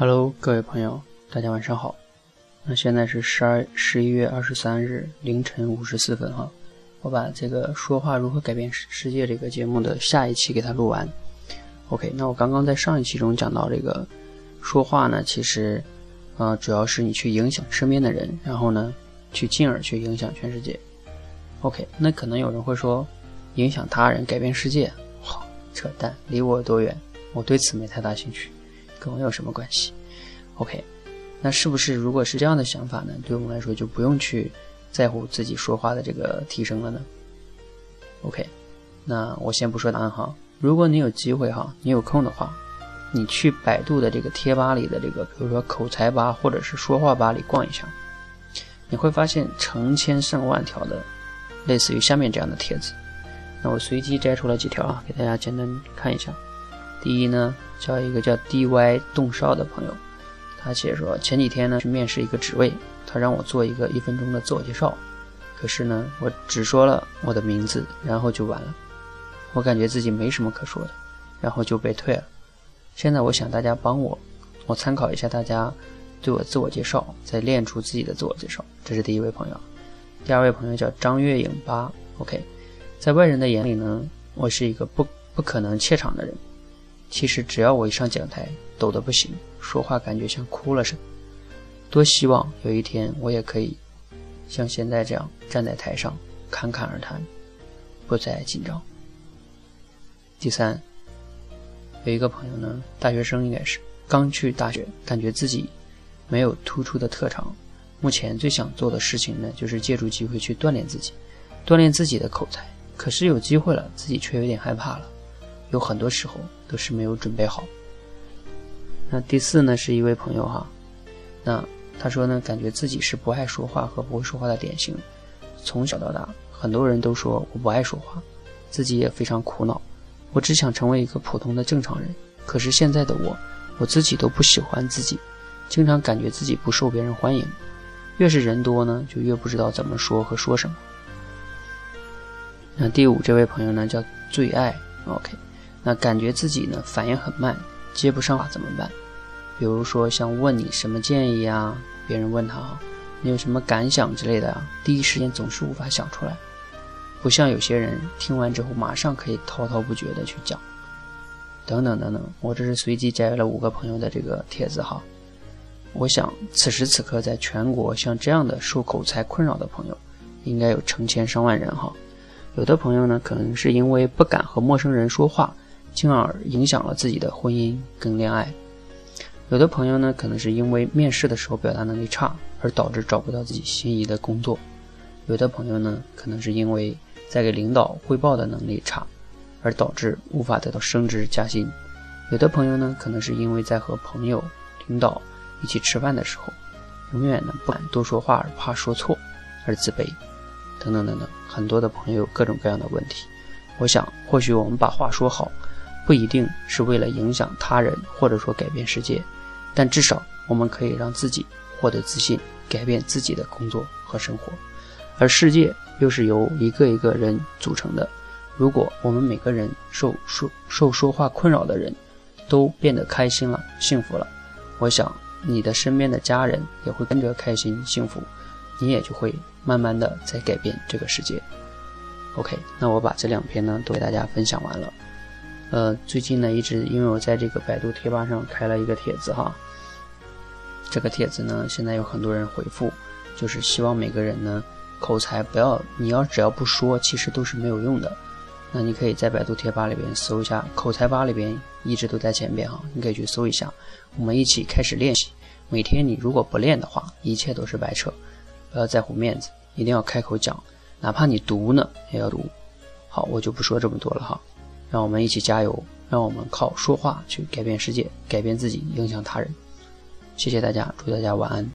Hello，各位朋友，大家晚上好。那现在是十二十一月二十三日凌晨五十四分哈。我把这个说话如何改变世世界这个节目的下一期给它录完。OK，那我刚刚在上一期中讲到这个说话呢，其实呃主要是你去影响身边的人，然后呢去进而去影响全世界。OK，那可能有人会说，影响他人改变世界，好扯淡，离我多远？我对此没太大兴趣，跟我有什么关系？OK，那是不是如果是这样的想法呢？对我们来说就不用去。在乎自己说话的这个提升了呢？OK，那我先不说答案哈。如果你有机会哈，你有空的话，你去百度的这个贴吧里的这个，比如说口才吧或者是说话吧里逛一下，你会发现成千上万条的类似于下面这样的帖子。那我随机摘出了几条啊，给大家简单看一下。第一呢，叫一个叫 DY 动少的朋友，他写说前几天呢去面试一个职位。他让我做一个一分钟的自我介绍，可是呢，我只说了我的名字，然后就完了。我感觉自己没什么可说的，然后就被退了。现在我想大家帮我，我参考一下大家对我自我介绍，再练出自己的自我介绍。这是第一位朋友，第二位朋友叫张月影八。OK，在外人的眼里呢，我是一个不不可能怯场的人。其实只要我一上讲台，抖得不行，说话感觉像哭了似的。多希望有一天我也可以像现在这样站在台上侃侃而谈，不再紧张。第三，有一个朋友呢，大学生应该是刚去大学，感觉自己没有突出的特长，目前最想做的事情呢，就是借助机会去锻炼自己，锻炼自己的口才。可是有机会了，自己却有点害怕了，有很多时候都是没有准备好。那第四呢，是一位朋友哈，那。他说呢，感觉自己是不爱说话和不会说话的典型。从小到大，很多人都说我不爱说话，自己也非常苦恼。我只想成为一个普通的正常人。可是现在的我，我自己都不喜欢自己，经常感觉自己不受别人欢迎。越是人多呢，就越不知道怎么说和说什么。那第五这位朋友呢，叫最爱。OK，那感觉自己呢反应很慢，接不上话怎么办？比如说像问你什么建议啊，别人问他哈，你有什么感想之类的啊，第一时间总是无法想出来，不像有些人听完之后马上可以滔滔不绝的去讲，等等等等。我这是随机摘了五个朋友的这个帖子哈，我想此时此刻在全国像这样的受口才困扰的朋友，应该有成千上万人哈。有的朋友呢，可能是因为不敢和陌生人说话，进而影响了自己的婚姻跟恋爱。有的朋友呢，可能是因为面试的时候表达能力差，而导致找不到自己心仪的工作；有的朋友呢，可能是因为在给领导汇报的能力差，而导致无法得到升职加薪；有的朋友呢，可能是因为在和朋友、领导一起吃饭的时候，永远呢不敢多说话，而怕说错而自卑，等等等等。很多的朋友有各种各样的问题。我想，或许我们把话说好，不一定是为了影响他人，或者说改变世界。但至少我们可以让自己获得自信，改变自己的工作和生活，而世界又是由一个一个人组成的。如果我们每个人受说受说话困扰的人都变得开心了、幸福了，我想你的身边的家人也会跟着开心幸福，你也就会慢慢的在改变这个世界。OK，那我把这两篇呢都给大家分享完了。呃，最近呢，一直因为我在这个百度贴吧上开了一个帖子哈，这个帖子呢，现在有很多人回复，就是希望每个人呢，口才不要，你要只要不说，其实都是没有用的。那你可以在百度贴吧里边搜一下，口才吧里边一直都在前边哈，你可以去搜一下，我们一起开始练习。每天你如果不练的话，一切都是白扯。不要在乎面子，一定要开口讲，哪怕你读呢，也要读。好，我就不说这么多了哈。让我们一起加油，让我们靠说话去改变世界，改变自己，影响他人。谢谢大家，祝大家晚安。